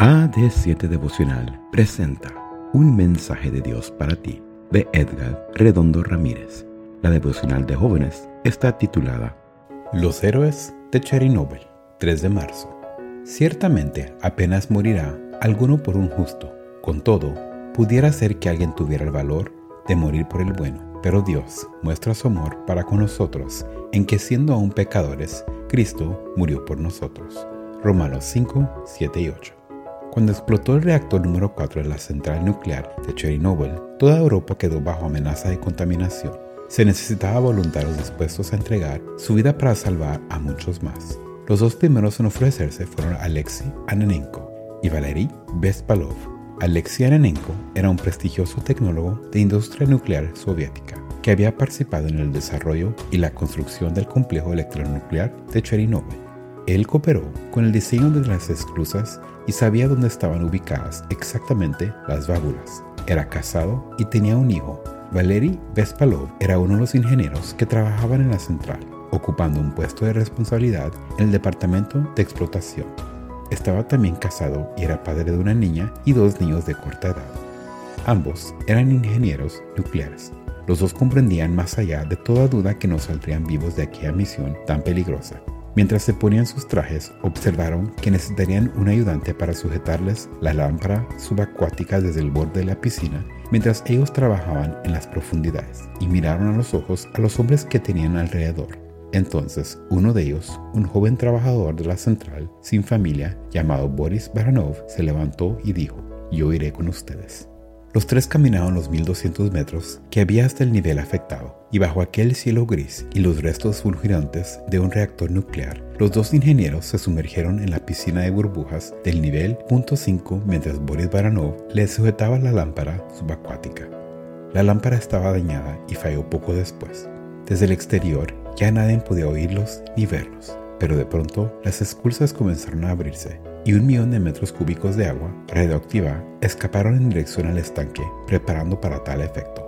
AD7 Devocional presenta Un mensaje de Dios para ti de Edgar Redondo Ramírez. La devocional de jóvenes está titulada Los héroes de Chernobyl, 3 de marzo. Ciertamente apenas morirá alguno por un justo. Con todo, pudiera ser que alguien tuviera el valor de morir por el bueno. Pero Dios muestra su amor para con nosotros en que siendo aún pecadores, Cristo murió por nosotros. Romanos 5, 7 y 8. Cuando explotó el reactor número 4 de la central nuclear de Chernobyl, toda Europa quedó bajo amenaza de contaminación. Se necesitaba voluntarios dispuestos a entregar su vida para salvar a muchos más. Los dos primeros en ofrecerse fueron Alexei Ananenko y Valery Bespalov. Alexei Ananenko era un prestigioso tecnólogo de industria nuclear soviética que había participado en el desarrollo y la construcción del complejo electronuclear de Chernobyl. Él cooperó con el diseño de las esclusas y sabía dónde estaban ubicadas exactamente las válvulas. Era casado y tenía un hijo. Valery Vespalov era uno de los ingenieros que trabajaban en la central, ocupando un puesto de responsabilidad en el departamento de explotación. Estaba también casado y era padre de una niña y dos niños de corta edad. Ambos eran ingenieros nucleares. Los dos comprendían más allá de toda duda que no saldrían vivos de aquella misión tan peligrosa. Mientras se ponían sus trajes, observaron que necesitarían un ayudante para sujetarles la lámpara subacuática desde el borde de la piscina mientras ellos trabajaban en las profundidades y miraron a los ojos a los hombres que tenían alrededor. Entonces, uno de ellos, un joven trabajador de la central, sin familia, llamado Boris Baranov, se levantó y dijo, yo iré con ustedes. Los tres caminaron los 1200 metros que había hasta el nivel afectado, y bajo aquel cielo gris y los restos fulgurantes de un reactor nuclear, los dos ingenieros se sumergieron en la piscina de burbujas del nivel .5 mientras Boris Baranov les sujetaba la lámpara subacuática. La lámpara estaba dañada y falló poco después. Desde el exterior ya nadie podía oírlos ni verlos, pero de pronto las esclusas comenzaron a abrirse y un millón de metros cúbicos de agua radioactiva escaparon en dirección al estanque, preparando para tal efecto.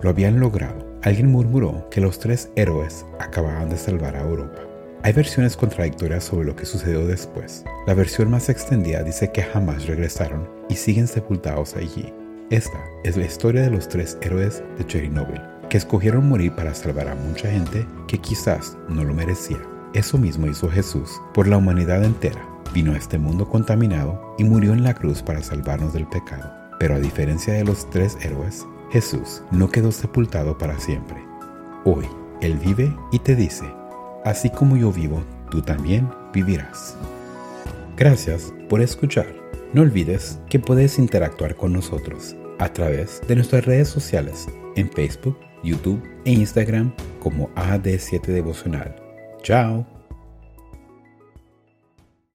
Lo habían logrado. Alguien murmuró que los tres héroes acababan de salvar a Europa. Hay versiones contradictorias sobre lo que sucedió después. La versión más extendida dice que jamás regresaron y siguen sepultados allí. Esta es la historia de los tres héroes de Chernobyl, que escogieron morir para salvar a mucha gente que quizás no lo merecía. Eso mismo hizo Jesús por la humanidad entera vino a este mundo contaminado y murió en la cruz para salvarnos del pecado. Pero a diferencia de los tres héroes, Jesús no quedó sepultado para siempre. Hoy Él vive y te dice, así como yo vivo, tú también vivirás. Gracias por escuchar. No olvides que puedes interactuar con nosotros a través de nuestras redes sociales en Facebook, YouTube e Instagram como AD7 Devocional. Chao.